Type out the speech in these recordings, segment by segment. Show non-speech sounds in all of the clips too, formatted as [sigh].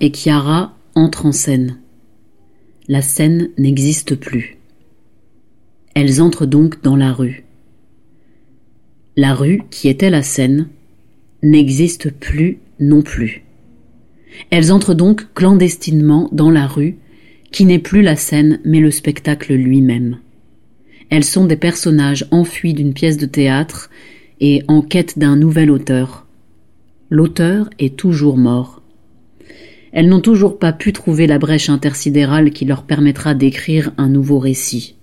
Et Chiara entrent en scène. La scène n'existe plus. Elles entrent donc dans la rue. La rue, qui était la scène, n'existe plus non plus. Elles entrent donc clandestinement dans la rue, qui n'est plus la scène mais le spectacle lui-même. Elles sont des personnages enfuis d'une pièce de théâtre et en quête d'un nouvel auteur. L'auteur est toujours mort. Elles n'ont toujours pas pu trouver la brèche intersidérale qui leur permettra d'écrire un nouveau récit.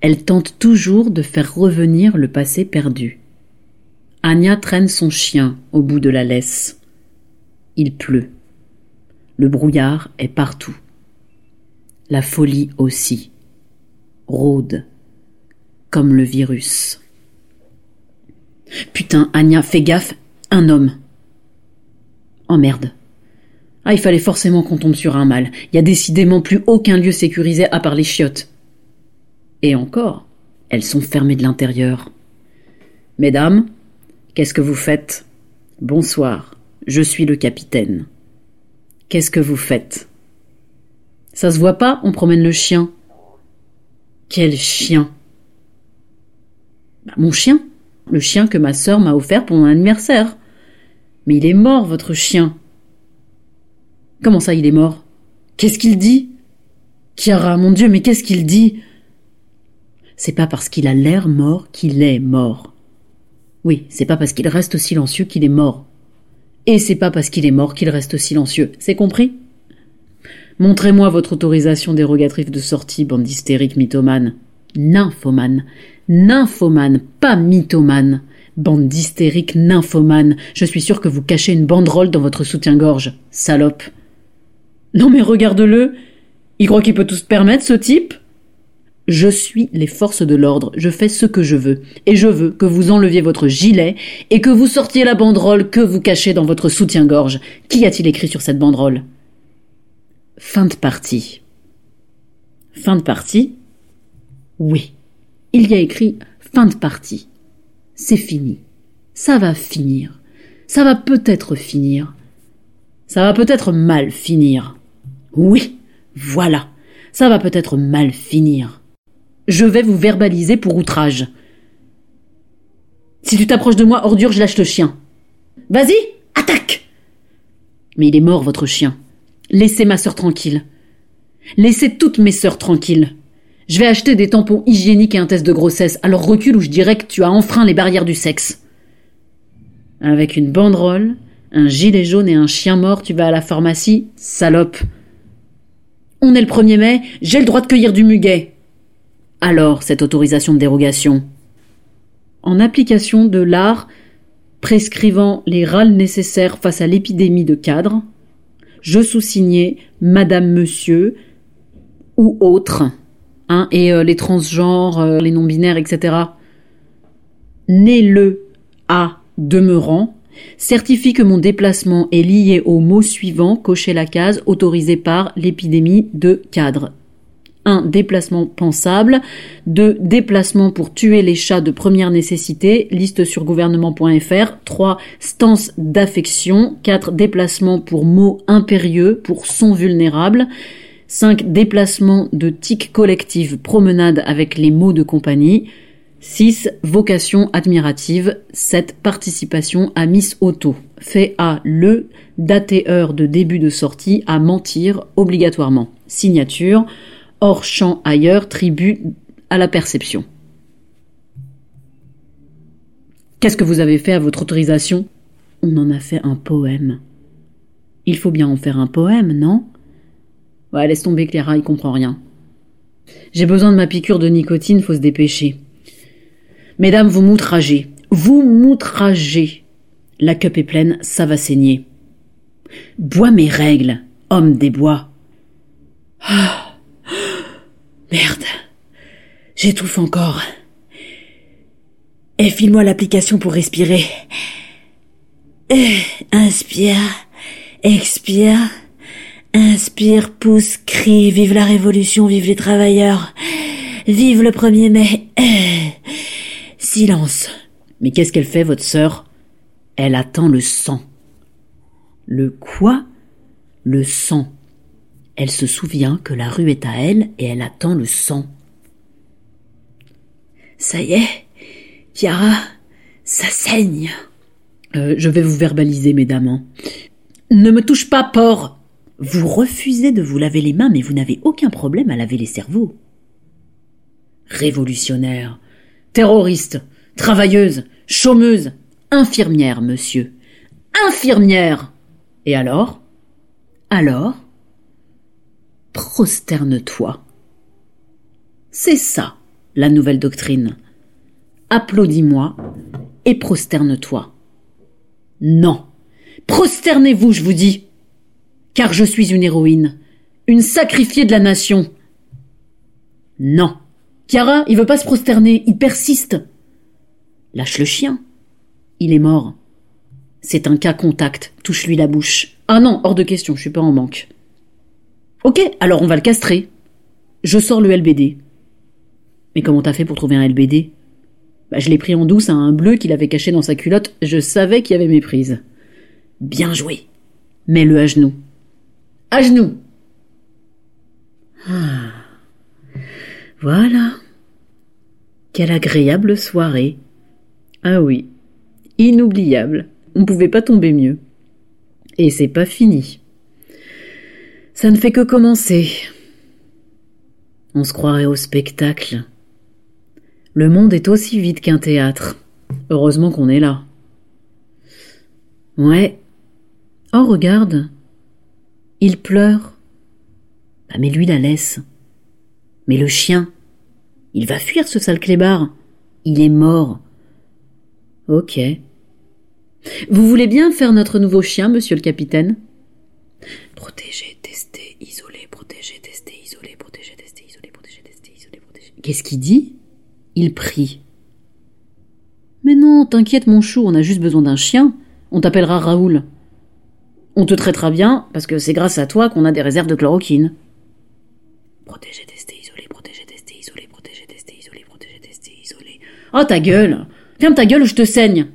Elles tentent toujours de faire revenir le passé perdu. Anya traîne son chien au bout de la laisse. Il pleut. Le brouillard est partout. La folie aussi. Rôde. Comme le virus. Putain, Anya, fais gaffe, un homme. Oh merde. Ah, il fallait forcément qu'on tombe sur un mal. Il y a décidément plus aucun lieu sécurisé à part les chiottes. Et encore, elles sont fermées de l'intérieur. Mesdames, qu'est-ce que vous faites? Bonsoir, je suis le capitaine. Qu'est-ce que vous faites? Ça se voit pas, on promène le chien. Quel chien? Bah, Mon chien Le chien que ma sœur m'a offert pour mon anniversaire. Mais il est mort, votre chien. Comment ça, il est mort? Qu'est-ce qu'il dit? Chiara, mon Dieu, mais qu'est-ce qu'il dit? C'est pas parce qu'il a l'air mort qu'il est mort. Oui, c'est pas parce qu'il reste silencieux qu'il est mort. Et c'est pas parce qu'il est mort qu'il reste silencieux. C'est compris? Montrez-moi votre autorisation dérogatrice de sortie, bande d'hystériques mythomanes. Nymphomane. Nymphomane, pas mythomane. Bande d'hystériques nymphomanes. Je suis sûr que vous cachez une banderole dans votre soutien-gorge. Salope. Non mais regarde-le. Il croit qu'il peut tout se permettre, ce type Je suis les forces de l'ordre, je fais ce que je veux, et je veux que vous enleviez votre gilet et que vous sortiez la banderole que vous cachez dans votre soutien-gorge. Qu'y a-t-il écrit sur cette banderole? Fin de partie. Fin de partie? Oui. Il y a écrit fin de partie. C'est fini. Ça va finir. Ça va peut-être finir. Ça va peut-être mal finir. Oui, voilà. Ça va peut-être mal finir. Je vais vous verbaliser pour outrage. Si tu t'approches de moi, ordure, je lâche le chien. Vas-y, attaque Mais il est mort, votre chien. Laissez ma sœur tranquille. Laissez toutes mes sœurs tranquilles. Je vais acheter des tampons hygiéniques et un test de grossesse, alors recule ou je dirais que tu as enfreint les barrières du sexe. Avec une banderole, un gilet jaune et un chien mort, tu vas à la pharmacie, salope. On est le 1er mai, j'ai le droit de cueillir du muguet. Alors, cette autorisation de dérogation En application de l'art prescrivant les râles nécessaires face à l'épidémie de cadre, je sous-signais Madame Monsieur ou autre, hein, et euh, les transgenres, euh, les non-binaires, etc. Né le à demeurant, certifie que mon déplacement est lié au mot suivant, cocher la case autorisé par l'épidémie de cadre. 1. Déplacement pensable. 2. Déplacement pour tuer les chats de première nécessité. Liste sur gouvernement.fr. 3. Stance d'affection. 4. Déplacement pour mots impérieux, pour son vulnérable. 5. Déplacement de tic collective, promenade avec les mots de compagnie. 6. Vocation admirative. 7. Participation à Miss Auto. Fait à le, date et heure de début de sortie, à mentir obligatoirement. Signature. Hors champ ailleurs, tribu à la perception. Qu'est-ce que vous avez fait à votre autorisation? On en a fait un poème. Il faut bien en faire un poème, non? Ouais, laisse tomber Clara, il comprend rien. J'ai besoin de ma piqûre de nicotine, faut se dépêcher. Mesdames, vous m'outragez. Vous m'outragez. La cup est pleine, ça va saigner. Bois mes règles. homme des bois. Ah. Merde. J'étouffe encore. Et file-moi l'application pour respirer. Inspire, expire, inspire, pousse, crie, vive la révolution, vive les travailleurs, vive le 1er mai. Silence. Mais qu'est-ce qu'elle fait, votre sœur? Elle attend le sang. Le quoi? Le sang. Elle se souvient que la rue est à elle et elle attend le sang. Ça y est, Chiara, ça saigne. Euh, je vais vous verbaliser, mesdames. Hein. Ne me touche pas, porc. Vous refusez de vous laver les mains, mais vous n'avez aucun problème à laver les cerveaux. Révolutionnaire, terroriste, travailleuse, chômeuse, infirmière, monsieur. Infirmière. Et alors? Alors? Prosterne-toi. C'est ça, la nouvelle doctrine. Applaudis-moi et prosterne-toi. Non. Prosternez-vous, je vous dis. Car je suis une héroïne, une sacrifiée de la nation. Non. Chiara, il veut pas se prosterner, il persiste. Lâche le chien. Il est mort. C'est un cas contact, touche-lui la bouche. Ah non, hors de question, je suis pas en manque. Ok, alors on va le castrer. Je sors le LBD. Mais comment t'as fait pour trouver un LBD bah, Je l'ai pris en douce à un bleu qu'il avait caché dans sa culotte, je savais qu'il y avait méprise. Bien joué. Mets-le à genoux. À genoux. Ah. Voilà. Quelle agréable soirée. Ah oui. Inoubliable. On ne pouvait pas tomber mieux. Et c'est pas fini. Ça ne fait que commencer. On se croirait au spectacle. Le monde est aussi vide qu'un théâtre. Heureusement qu'on est là. Ouais. Oh, regarde. Il pleure. Bah, mais lui la laisse. Mais le chien. Il va fuir ce sale clébard. Il est mort. Ok. Vous voulez bien faire notre nouveau chien, monsieur le capitaine? Protéger, tester, isoler, protéger, tester, isoler, protéger, tester, isoler, protéger, tester, isoler, protéger. Qu'est-ce qu'il dit? Il prie. Mais non, t'inquiète mon chou, on a juste besoin d'un chien. On t'appellera Raoul. On te traitera bien, parce que c'est grâce à toi qu'on a des réserves de chloroquine. Protéger, tester, isoler, protéger, tester, isoler, protéger, tester, isoler, protéger, tester, isoler. Oh ta gueule Ferme ta gueule ou je te saigne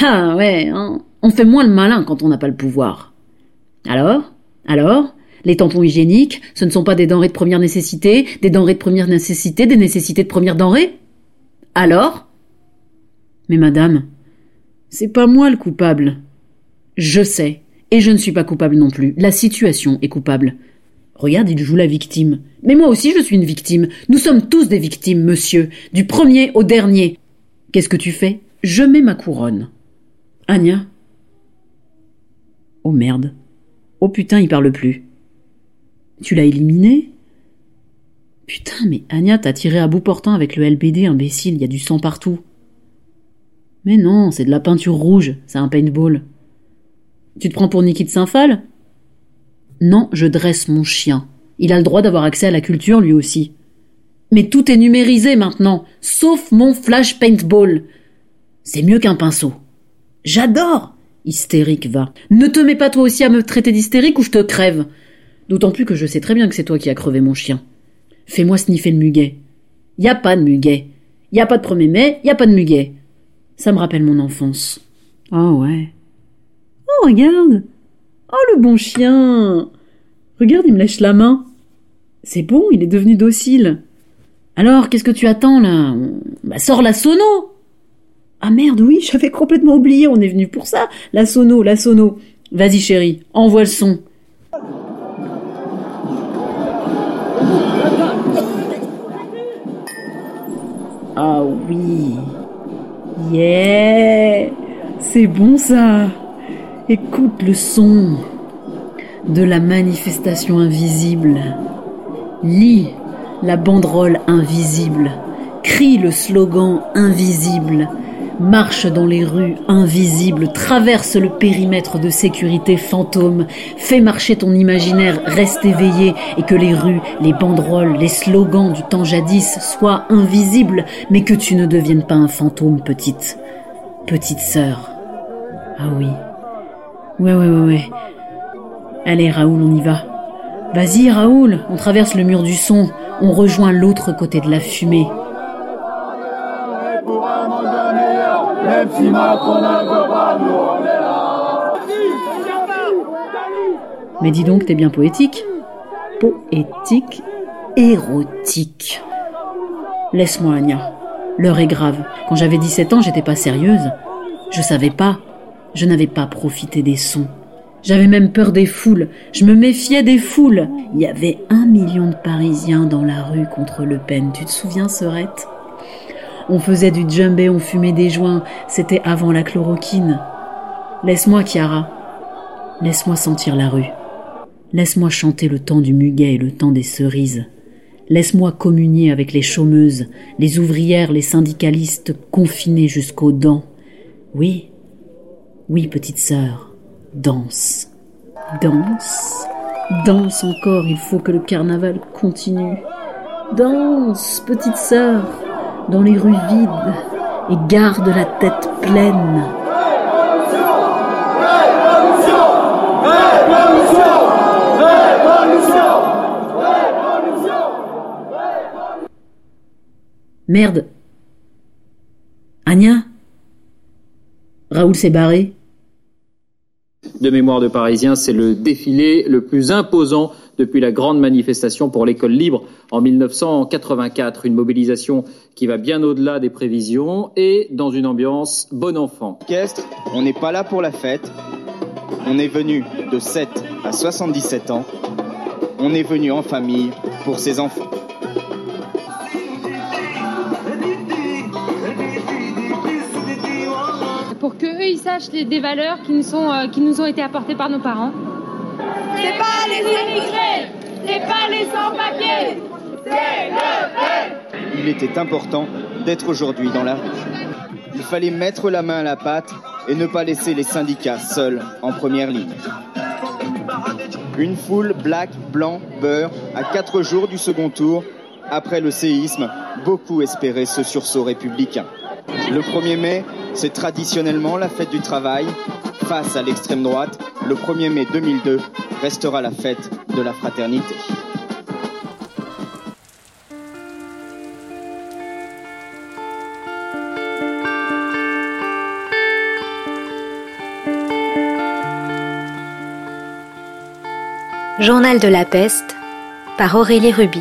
Ah ouais, hein on fait moins le malin quand on n'a pas le pouvoir. Alors? Alors? Les tampons hygiéniques, ce ne sont pas des denrées de première nécessité, des denrées de première nécessité, des nécessités de première denrée? Alors? Mais madame, c'est pas moi le coupable. Je sais, et je ne suis pas coupable non plus. La situation est coupable. Regarde, il joue la victime. Mais moi aussi je suis une victime. Nous sommes tous des victimes, monsieur, du premier au dernier. Qu'est-ce que tu fais? Je mets ma couronne. Anya? Oh merde. Oh putain, il parle plus. Tu l'as éliminé? Putain, mais Anya t'a tiré à bout portant avec le LBD, imbécile, il y a du sang partout. Mais non, c'est de la peinture rouge, c'est un paintball. Tu te prends pour Niki de Saint-Phal? Non, je dresse mon chien. Il a le droit d'avoir accès à la culture, lui aussi. Mais tout est numérisé maintenant, sauf mon flash paintball. C'est mieux qu'un pinceau. J'adore Hystérique, va. Ne te mets pas toi aussi à me traiter d'hystérique ou je te crève. D'autant plus que je sais très bien que c'est toi qui as crevé mon chien. Fais-moi sniffer le muguet. Y a pas de muguet. Y a pas de 1er mai, y a pas de muguet. Ça me rappelle mon enfance. Oh ouais. Oh regarde. Oh le bon chien. Regarde, il me lèche la main. C'est bon, il est devenu docile. Alors, qu'est-ce que tu attends là? Bah sors la sono. Ah merde, oui, [laughs] j'avais complètement oublié, on est venu pour ça. La sono, la sono. Vas-y chérie, envoie le son. Ah oui. Yeah. C'est bon ça. Écoute le son de la manifestation invisible. Lis la banderole invisible. Crie le slogan invisible. marche dans les rues invisibles, traverse le périmètre de sécurité fantôme, fais marcher ton imaginaire, reste éveillé et que les rues, les banderoles, les slogans du temps jadis soient invisibles, mais que tu ne deviennes pas un fantôme, petite, petite sœur. Ah oui. Ouais, ouais, ouais, ouais. Allez, Raoul, on y va. Vas-y, Raoul, on traverse le mur du son, on rejoint l'autre côté de la fumée. Mais dis donc, t'es bien poétique. Poétique, érotique. Laisse-moi, Anya. L'heure est grave. Quand j'avais 17 ans, j'étais pas sérieuse. Je savais pas. Je n'avais pas profité des sons. J'avais même peur des foules. Je me méfiais des foules. Il y avait un million de Parisiens dans la rue contre Le Pen. Tu te souviens, Serette On faisait du djembé, on fumait des joints. C'était avant la chloroquine. Laisse-moi, Chiara. Laisse-moi sentir la rue. Laisse-moi chanter le temps du muguet et le temps des cerises. Laisse-moi communier avec les chômeuses, les ouvrières, les syndicalistes confinés jusqu'aux dents. Oui, oui, petite sœur. Danse. Danse. Danse encore, il faut que le carnaval continue. Danse, petite sœur, dans les rues vides, et garde la tête pleine. Merde. Anya? Raoul s'est barré de mémoire de Parisiens, c'est le défilé le plus imposant depuis la grande manifestation pour l'école libre en 1984. Une mobilisation qui va bien au-delà des prévisions et dans une ambiance bon enfant. Orchestre, on n'est pas là pour la fête. On est venu de 7 à 77 ans. On est venu en famille pour ses enfants. pour qu'eux ils sachent les, des valeurs qui nous, sont, euh, qui nous ont été apportées par nos parents. C'est pas les immigrés, c'est pas les sans-papiers, c'est le peuple. Il était important d'être aujourd'hui dans la rue. Il fallait mettre la main à la pâte et ne pas laisser les syndicats seuls en première ligne. Une foule black, blanc, beurre, à quatre jours du second tour, après le séisme, beaucoup espéraient ce sursaut républicain. Le 1er mai, c'est traditionnellement la fête du travail. Face à l'extrême droite, le 1er mai 2002 restera la fête de la fraternité. Journal de la peste par Aurélie Ruby.